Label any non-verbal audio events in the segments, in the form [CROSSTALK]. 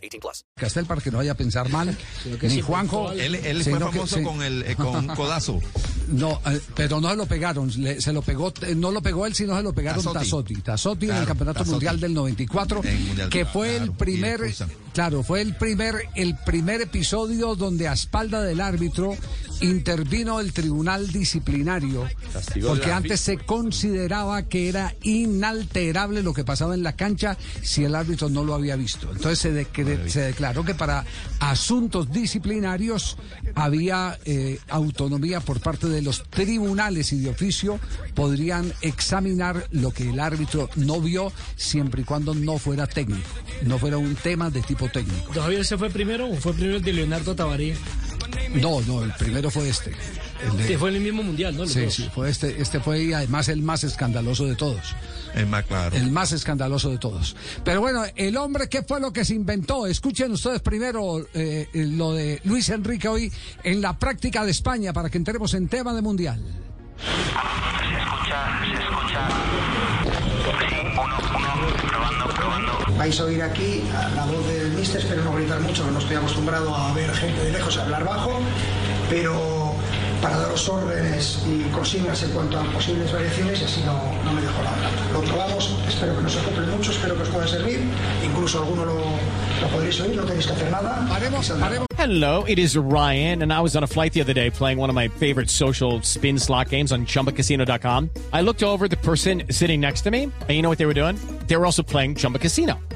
18 plus. Castel para que no vaya a pensar mal, ni Juanjo. Él, él fue famoso sí. con el eh, con codazo. [LAUGHS] No, eh, pero no se lo pegaron, le- se lo pegó, eh, no lo pegó él, sino se lo pegaron Tassotti. Tassotti. Tassotti en el Claro, Campeonato. Mundial del 94, En el Mundial, que claro, fue el claro, primer, claro, fue el primer, el primer episodio donde a espalda del árbitro intervino el tribunal disciplinario, porque antes se consideraba que era inalterable lo que pasaba en la cancha si el árbitro no lo había visto. Entonces se, decre- se declaró que para asuntos disciplinarios había eh, autonomía por parte de los tribunales y de oficio podrían examinar lo que el árbitro no vio siempre y cuando no fuera técnico, no fuera un tema de tipo técnico. ¿Don Javier se fue primero o fue primero el de Leonardo Tabaré? No, no, el primero fue este. El de- Que fue en el mismo mundial, ¿no? Los Sí, dos. sí, fue este, este fue y además el más escandaloso de todos. Es más claro. El más escandaloso de todos. Pero bueno, el hombre, ¿qué fue lo que se inventó? Escuchen ustedes primero eh, lo de Luis Enrique hoy en la práctica de España para que entremos en tema de mundial. Se escucha, se escucha. Sí, uno, uno, probando, probando. Vais a oír aquí la voz del mister, espero no gritar mucho, no estoy acostumbrado a ver gente de lejos hablar bajo, pero para daros órdenes y consignas en cuanto a posibles variaciones y así no, no me dejo la garganta. Lo probamos, espero que no se acoplen mucho, espero que os pueda servir, incluso alguno lo, lo podréis oír, no tenéis que hacer nada. Saldrá. paremos. Hello, it is Ryan, and I was on a flight the other day playing one of my favorite social spin slot games on chumbacasino.com. I looked over the person sitting next to me, and you know what they were doing? They were also playing Chumba Casino.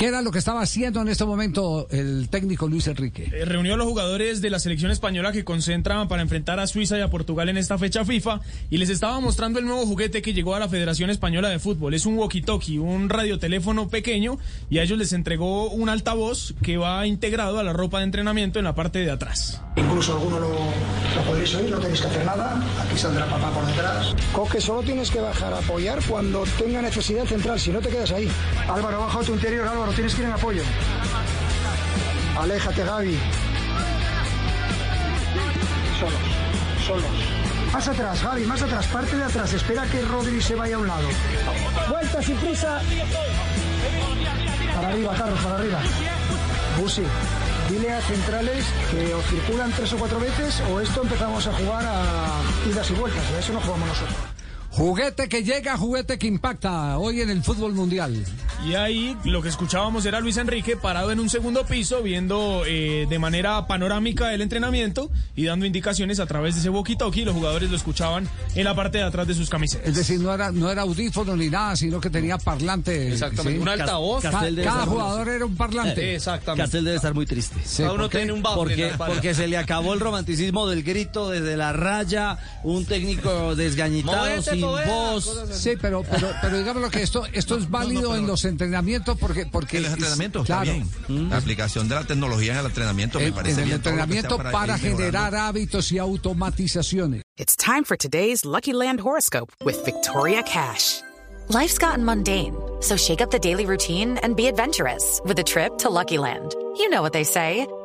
¿Qué era lo que estaba haciendo en este momento el técnico Luis Enrique? Eh, Reunió a los jugadores de la selección española que concentran para enfrentar a Suiza y a Portugal en esta fecha FIFA y les estaba mostrando el nuevo juguete que llegó a la Federación Española de Fútbol. Es un walkie-talkie, un radioteléfono pequeño y a ellos les entregó un altavoz que va integrado a la ropa de entrenamiento en la parte de atrás. Incluso alguno lo, lo podréis oír, no tenéis que hacer nada. Aquí saldrá papá por detrás. Coque, solo tienes que bajar a apoyar cuando tenga necesidad central, si no te quedas ahí. Álvaro, baja a tu interior, Álvaro, tienes que ir en apoyo. Aléjate, Gaby. Solos, solos. Más atrás, Gaby, más atrás, parte de atrás. Espera que Rodri se vaya a un lado. Vuelta sin prisa. Para arriba, Carlos, para arriba. Busi, dile a centrales que o circulan tres o cuatro veces o esto empezamos a jugar a idas y vueltas. A eso no jugamos nosotros. Juguete que llega, juguete que impacta hoy en el fútbol mundial. Y ahí lo que escuchábamos era Luis Enrique parado en un segundo piso viendo eh, de manera panorámica el entrenamiento y dando indicaciones a través de ese walkie-talkie. Los jugadores lo escuchaban en la parte de atrás de sus camisetas. Es decir, no era, no era audífono ni nada, sino que tenía parlante. Exactamente, ¿sí? un altavoz. Ca- Castel cada jugador era un parlante. Exactamente. Castel debe estar muy triste. Sí, Cada uno ¿por qué? tiene un en Porque, porque se le acabó el romanticismo del grito desde la raya, un técnico desgañitado, Movete, sin voz. Sí, pero, pero, pero digamos lo que esto, esto es válido en los entrenamientos porque, porque En los entrenamientos claro, bien. La aplicación de la tecnología en el entrenamiento me en, parece en el bien. sea entrenamiento para, mejorando. generar hábitos y automatizaciones. It's time for today's Lucky Land horoscope with Victoria Cash. Life's gotten mundane, so shake up the daily routine and be adventurous with a trip to Lucky Land. You know what they say.